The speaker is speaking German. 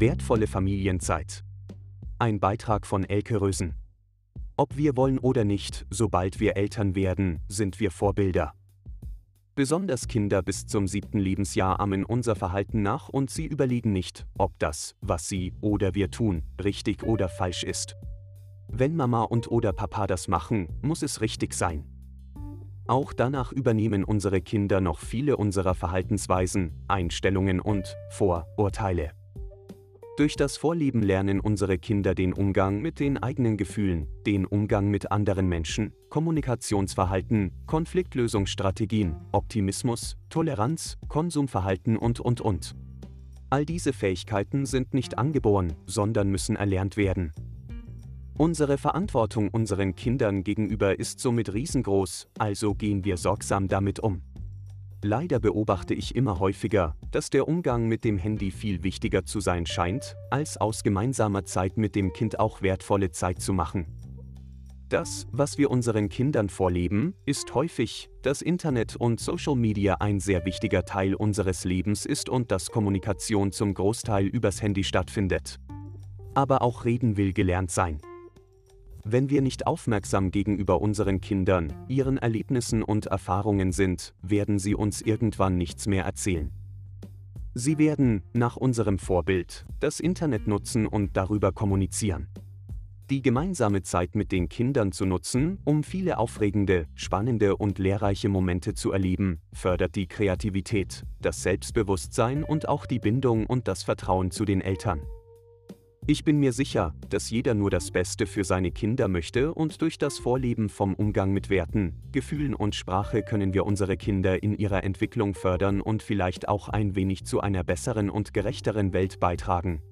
Wertvolle Familienzeit. Ein Beitrag von Elke Rösen. Ob wir wollen oder nicht, sobald wir Eltern werden, sind wir Vorbilder. Besonders Kinder bis zum siebten Lebensjahr ahmen unser Verhalten nach und sie überlegen nicht, ob das, was sie oder wir tun, richtig oder falsch ist. Wenn Mama und oder Papa das machen, muss es richtig sein. Auch danach übernehmen unsere Kinder noch viele unserer Verhaltensweisen, Einstellungen und Vorurteile. Durch das Vorleben lernen unsere Kinder den Umgang mit den eigenen Gefühlen, den Umgang mit anderen Menschen, Kommunikationsverhalten, Konfliktlösungsstrategien, Optimismus, Toleranz, Konsumverhalten und, und, und. All diese Fähigkeiten sind nicht angeboren, sondern müssen erlernt werden. Unsere Verantwortung unseren Kindern gegenüber ist somit riesengroß, also gehen wir sorgsam damit um. Leider beobachte ich immer häufiger, dass der Umgang mit dem Handy viel wichtiger zu sein scheint, als aus gemeinsamer Zeit mit dem Kind auch wertvolle Zeit zu machen. Das, was wir unseren Kindern vorleben, ist häufig, dass Internet und Social Media ein sehr wichtiger Teil unseres Lebens ist und dass Kommunikation zum Großteil übers Handy stattfindet. Aber auch reden will gelernt sein. Wenn wir nicht aufmerksam gegenüber unseren Kindern, ihren Erlebnissen und Erfahrungen sind, werden sie uns irgendwann nichts mehr erzählen. Sie werden, nach unserem Vorbild, das Internet nutzen und darüber kommunizieren. Die gemeinsame Zeit mit den Kindern zu nutzen, um viele aufregende, spannende und lehrreiche Momente zu erleben, fördert die Kreativität, das Selbstbewusstsein und auch die Bindung und das Vertrauen zu den Eltern. Ich bin mir sicher, dass jeder nur das Beste für seine Kinder möchte und durch das Vorleben vom Umgang mit Werten, Gefühlen und Sprache können wir unsere Kinder in ihrer Entwicklung fördern und vielleicht auch ein wenig zu einer besseren und gerechteren Welt beitragen.